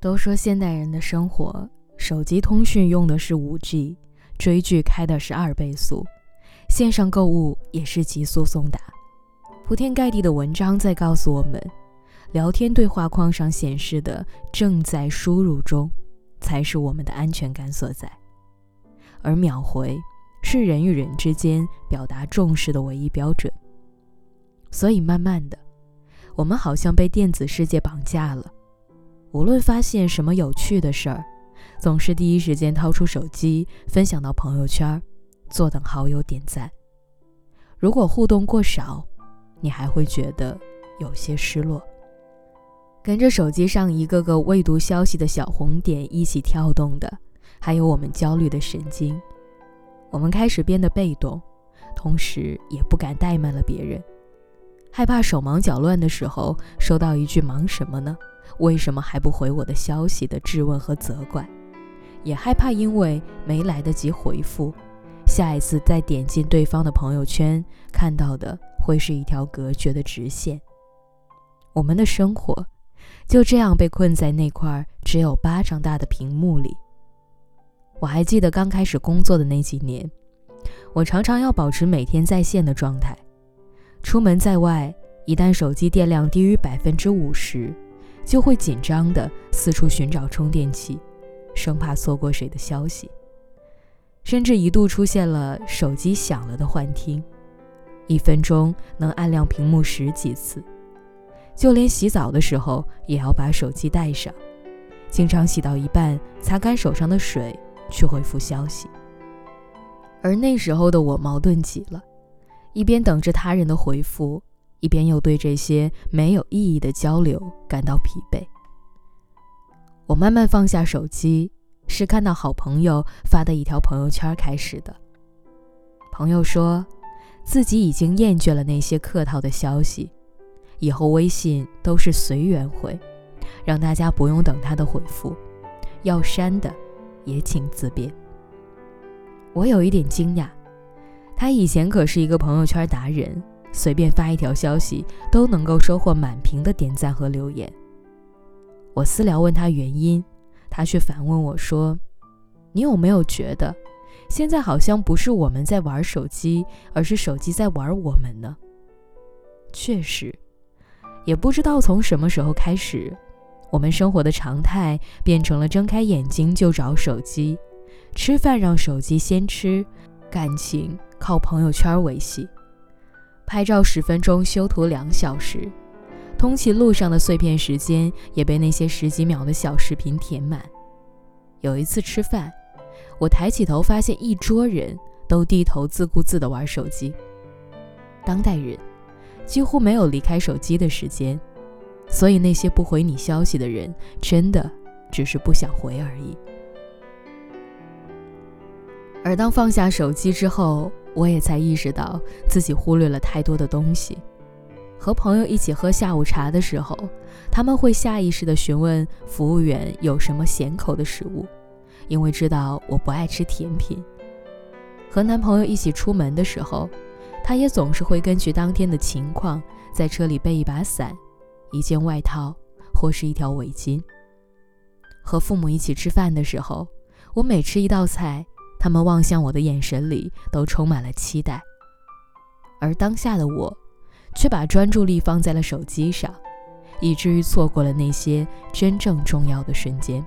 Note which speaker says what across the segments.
Speaker 1: 都说现代人的生活，手机通讯用的是五 G，追剧开的是二倍速，线上购物也是极速送达。铺天盖地的文章在告诉我们，聊天对话框上显示的“正在输入中”，才是我们的安全感所在。而秒回是人与人之间表达重视的唯一标准。所以慢慢的，我们好像被电子世界绑架了。无论发现什么有趣的事儿，总是第一时间掏出手机分享到朋友圈，坐等好友点赞。如果互动过少，你还会觉得有些失落。跟着手机上一个个未读消息的小红点一起跳动的，还有我们焦虑的神经。我们开始变得被动，同时也不敢怠慢了别人，害怕手忙脚乱的时候收到一句“忙什么呢？”为什么还不回我的消息的质问和责怪，也害怕因为没来得及回复，下一次再点进对方的朋友圈，看到的会是一条隔绝的直线。我们的生活就这样被困在那块只有巴掌大的屏幕里。我还记得刚开始工作的那几年，我常常要保持每天在线的状态，出门在外，一旦手机电量低于百分之五十。就会紧张地四处寻找充电器，生怕错过谁的消息。甚至一度出现了手机响了的幻听，一分钟能按亮屏幕十几次。就连洗澡的时候也要把手机带上，经常洗到一半，擦干手上的水去回复消息。而那时候的我矛盾极了，一边等着他人的回复。一边又对这些没有意义的交流感到疲惫，我慢慢放下手机，是看到好朋友发的一条朋友圈开始的。朋友说，自己已经厌倦了那些客套的消息，以后微信都是随缘回，让大家不用等他的回复，要删的也请自便。我有一点惊讶，他以前可是一个朋友圈达人。随便发一条消息都能够收获满屏的点赞和留言。我私聊问他原因，他却反问我说：“你有没有觉得，现在好像不是我们在玩手机，而是手机在玩我们呢？”确实，也不知道从什么时候开始，我们生活的常态变成了睁开眼睛就找手机，吃饭让手机先吃，感情靠朋友圈维系。拍照十分钟，修图两小时，通勤路上的碎片时间也被那些十几秒的小视频填满。有一次吃饭，我抬起头发现一桌人都低头自顾自地玩手机。当代人几乎没有离开手机的时间，所以那些不回你消息的人，真的只是不想回而已。而当放下手机之后，我也才意识到自己忽略了太多的东西。和朋友一起喝下午茶的时候，他们会下意识地询问服务员有什么咸口的食物，因为知道我不爱吃甜品。和男朋友一起出门的时候，他也总是会根据当天的情况，在车里备一把伞、一件外套或是一条围巾。和父母一起吃饭的时候，我每吃一道菜。他们望向我的眼神里都充满了期待，而当下的我，却把专注力放在了手机上，以至于错过了那些真正重要的瞬间。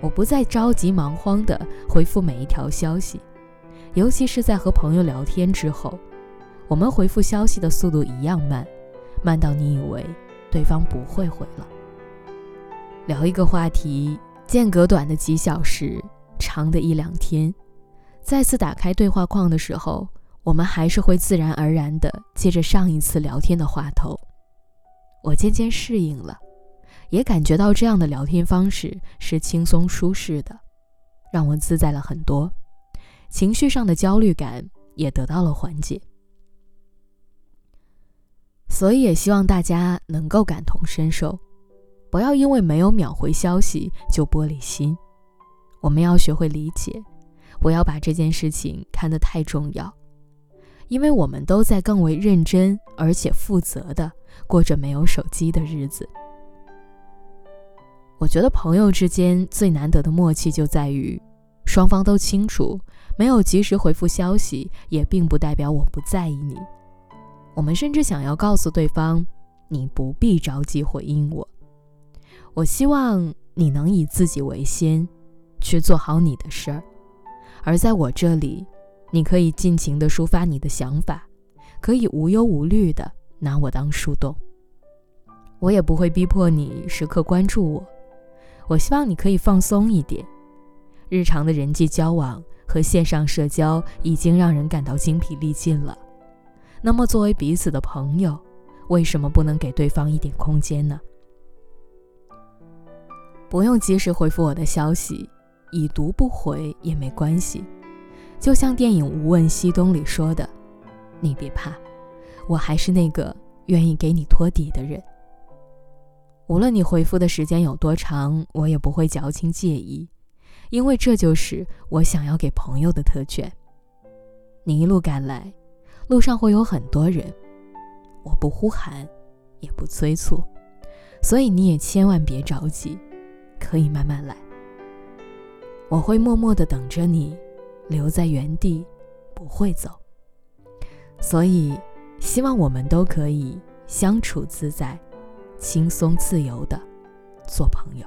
Speaker 1: 我不再着急忙慌地回复每一条消息，尤其是在和朋友聊天之后，我们回复消息的速度一样慢，慢到你以为对方不会回了。聊一个话题，间隔短的几小时。长的一两天，再次打开对话框的时候，我们还是会自然而然地接着上一次聊天的话头。我渐渐适应了，也感觉到这样的聊天方式是轻松舒适的，让我自在了很多，情绪上的焦虑感也得到了缓解。所以也希望大家能够感同身受，不要因为没有秒回消息就玻璃心。我们要学会理解，不要把这件事情看得太重要，因为我们都在更为认真而且负责的过着没有手机的日子。我觉得朋友之间最难得的默契就在于，双方都清楚，没有及时回复消息，也并不代表我不在意你。我们甚至想要告诉对方，你不必着急回应我。我希望你能以自己为先，去做好你的事儿，而在我这里，你可以尽情的抒发你的想法，可以无忧无虑的拿我当树洞。我也不会逼迫你时刻关注我。我希望你可以放松一点。日常的人际交往和线上社交已经让人感到精疲力尽了。那么，作为彼此的朋友，为什么不能给对方一点空间呢？不用及时回复我的消息，已读不回也没关系。就像电影《无问西东》里说的：“你别怕，我还是那个愿意给你托底的人。无论你回复的时间有多长，我也不会矫情介意，因为这就是我想要给朋友的特权。你一路赶来。”路上会有很多人，我不呼喊，也不催促，所以你也千万别着急，可以慢慢来。我会默默的等着你，留在原地，不会走。所以，希望我们都可以相处自在、轻松自由的做朋友。